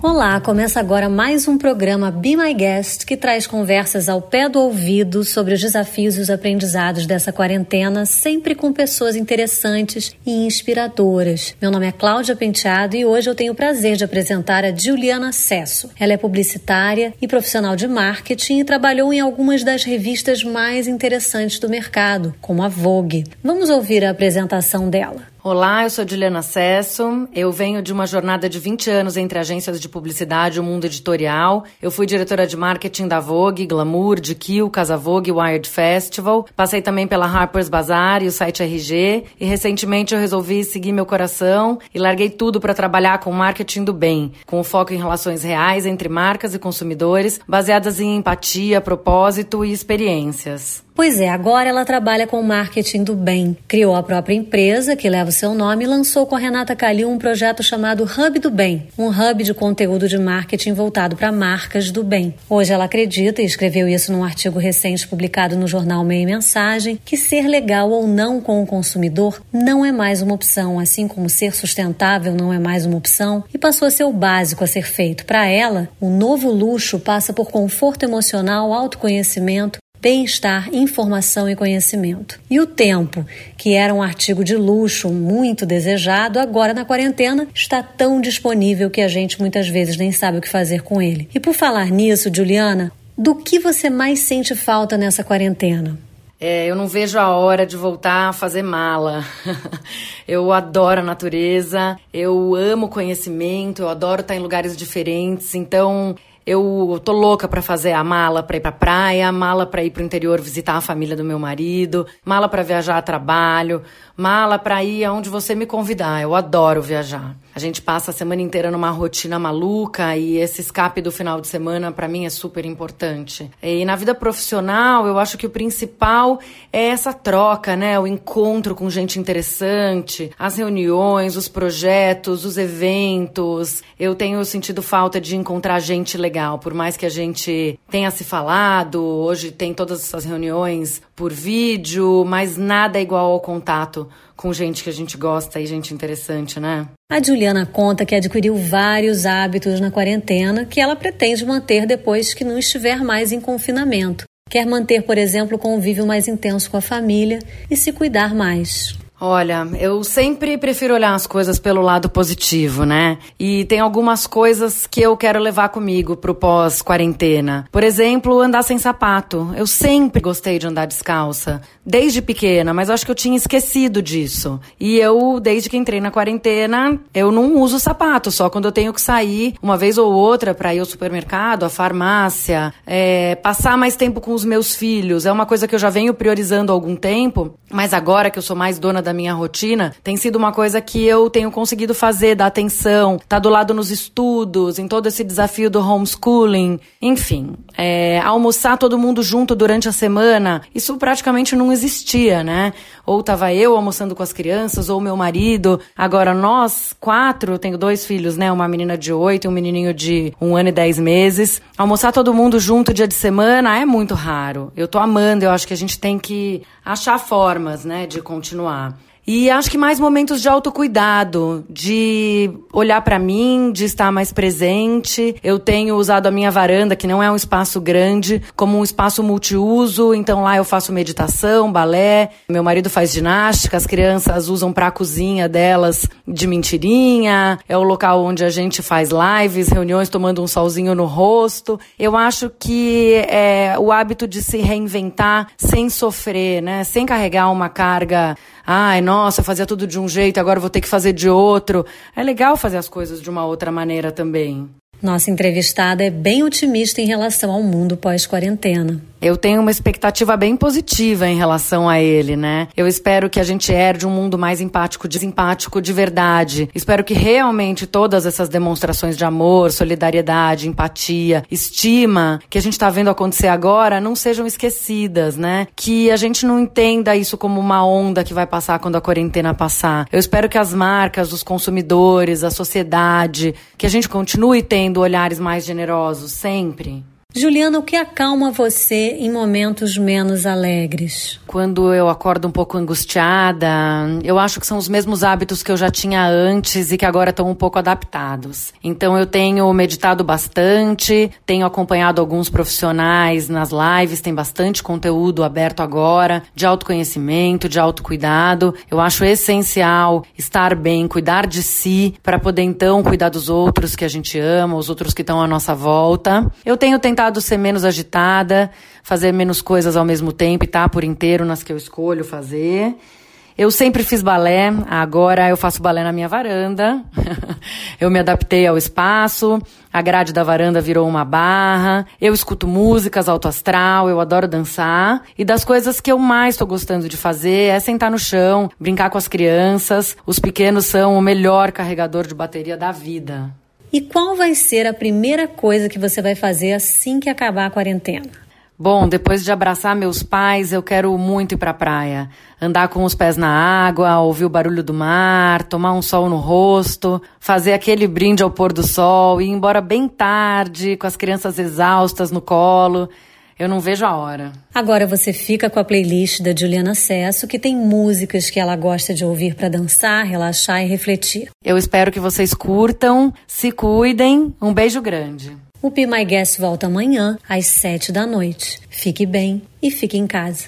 Olá, começa agora mais um programa Be My Guest que traz conversas ao pé do ouvido sobre os desafios e os aprendizados dessa quarentena, sempre com pessoas interessantes e inspiradoras. Meu nome é Cláudia Penteado e hoje eu tenho o prazer de apresentar a Juliana Cesso. Ela é publicitária e profissional de marketing e trabalhou em algumas das revistas mais interessantes do mercado, como a Vogue. Vamos ouvir a apresentação dela. Olá, eu sou Juliana Cesso. Eu venho de uma jornada de 20 anos entre agências de publicidade e o mundo editorial. Eu fui diretora de marketing da Vogue, Glamour, de Kill, Casa Vogue, Wired Festival. Passei também pela Harper's Bazaar e o site RG. E recentemente eu resolvi seguir meu coração e larguei tudo para trabalhar com marketing do bem, com foco em relações reais entre marcas e consumidores, baseadas em empatia, propósito e experiências. Pois é, agora ela trabalha com marketing do bem. Criou a própria empresa, que leva o seu nome, e lançou com a Renata Calil um projeto chamado Hub do Bem, um hub de conteúdo de marketing voltado para marcas do bem. Hoje ela acredita, e escreveu isso num artigo recente publicado no jornal Meia Mensagem, que ser legal ou não com o consumidor não é mais uma opção, assim como ser sustentável não é mais uma opção, e passou a ser o básico a ser feito. Para ela, o novo luxo passa por conforto emocional, autoconhecimento, bem-estar, informação e conhecimento. E o tempo, que era um artigo de luxo muito desejado, agora na quarentena está tão disponível que a gente muitas vezes nem sabe o que fazer com ele. E por falar nisso, Juliana, do que você mais sente falta nessa quarentena? É, eu não vejo a hora de voltar a fazer mala. eu adoro a natureza, eu amo conhecimento, eu adoro estar em lugares diferentes. Então, eu tô louca para fazer a mala para ir pra praia, mala para ir pro interior visitar a família do meu marido, mala para viajar a trabalho, mala para ir aonde você me convidar. Eu adoro viajar. A gente passa a semana inteira numa rotina maluca e esse escape do final de semana para mim é super importante. E na vida profissional, eu acho que o principal é essa troca, né? O encontro com gente interessante, as reuniões, os projetos, os eventos. Eu tenho sentido falta de encontrar gente legal, por mais que a gente tenha se falado, hoje tem todas essas reuniões por vídeo, mas nada é igual ao contato com gente que a gente gosta e gente interessante, né? A Juliana conta que adquiriu vários hábitos na quarentena que ela pretende manter depois que não estiver mais em confinamento. Quer manter, por exemplo, o convívio mais intenso com a família e se cuidar mais. Olha, eu sempre prefiro olhar as coisas pelo lado positivo, né? E tem algumas coisas que eu quero levar comigo pro pós-quarentena. Por exemplo, andar sem sapato. Eu sempre gostei de andar descalça, desde pequena, mas acho que eu tinha esquecido disso. E eu, desde que entrei na quarentena, eu não uso sapato, só quando eu tenho que sair uma vez ou outra para ir ao supermercado, à farmácia, é, passar mais tempo com os meus filhos. É uma coisa que eu já venho priorizando há algum tempo, mas agora que eu sou mais dona da minha rotina, tem sido uma coisa que eu tenho conseguido fazer, dar atenção, tá do lado nos estudos, em todo esse desafio do homeschooling, enfim, é, almoçar todo mundo junto durante a semana, isso praticamente não existia, né? Ou tava eu almoçando com as crianças, ou meu marido. Agora, nós quatro, eu tenho dois filhos, né? Uma menina de oito e um menininho de um ano e dez meses. Almoçar todo mundo junto dia de semana é muito raro. Eu tô amando, eu acho que a gente tem que achar formas, né, de continuar. E acho que mais momentos de autocuidado, de olhar para mim, de estar mais presente. Eu tenho usado a minha varanda, que não é um espaço grande, como um espaço multiuso. Então lá eu faço meditação, balé. Meu marido faz ginástica, as crianças usam para a cozinha delas de mentirinha. É o local onde a gente faz lives, reuniões tomando um solzinho no rosto. Eu acho que é o hábito de se reinventar sem sofrer, né? Sem carregar uma carga ai, nossa, fazia tudo de um jeito, agora vou ter que fazer de outro. É legal fazer as coisas de uma outra maneira também. Nossa entrevistada é bem otimista em relação ao mundo pós-quarentena. Eu tenho uma expectativa bem positiva em relação a ele, né? Eu espero que a gente herde um mundo mais empático, desempático de verdade. Espero que realmente todas essas demonstrações de amor, solidariedade, empatia, estima que a gente está vendo acontecer agora não sejam esquecidas, né? Que a gente não entenda isso como uma onda que vai passar quando a quarentena passar. Eu espero que as marcas, os consumidores, a sociedade, que a gente continue tendo olhares mais generosos sempre. Juliana, o que acalma você em momentos menos alegres? Quando eu acordo um pouco angustiada, eu acho que são os mesmos hábitos que eu já tinha antes e que agora estão um pouco adaptados. Então eu tenho meditado bastante, tenho acompanhado alguns profissionais nas lives, tem bastante conteúdo aberto agora de autoconhecimento, de autocuidado. Eu acho essencial estar bem, cuidar de si para poder então cuidar dos outros que a gente ama, os outros que estão à nossa volta. Eu tenho tentado ser menos agitada, fazer menos coisas ao mesmo tempo e estar tá por inteiro nas que eu escolho fazer. Eu sempre fiz balé, agora eu faço balé na minha varanda. eu me adaptei ao espaço, a grade da varanda virou uma barra. Eu escuto músicas alto astral, eu adoro dançar. E das coisas que eu mais estou gostando de fazer é sentar no chão, brincar com as crianças. Os pequenos são o melhor carregador de bateria da vida. E qual vai ser a primeira coisa que você vai fazer assim que acabar a quarentena? Bom, depois de abraçar meus pais, eu quero muito ir pra praia. Andar com os pés na água, ouvir o barulho do mar, tomar um sol no rosto, fazer aquele brinde ao pôr do sol, ir embora bem tarde, com as crianças exaustas no colo. Eu não vejo a hora. Agora você fica com a playlist da Juliana Cesso, que tem músicas que ela gosta de ouvir para dançar, relaxar e refletir. Eu espero que vocês curtam, se cuidem. Um beijo grande. O Be My Guest volta amanhã, às sete da noite. Fique bem e fique em casa.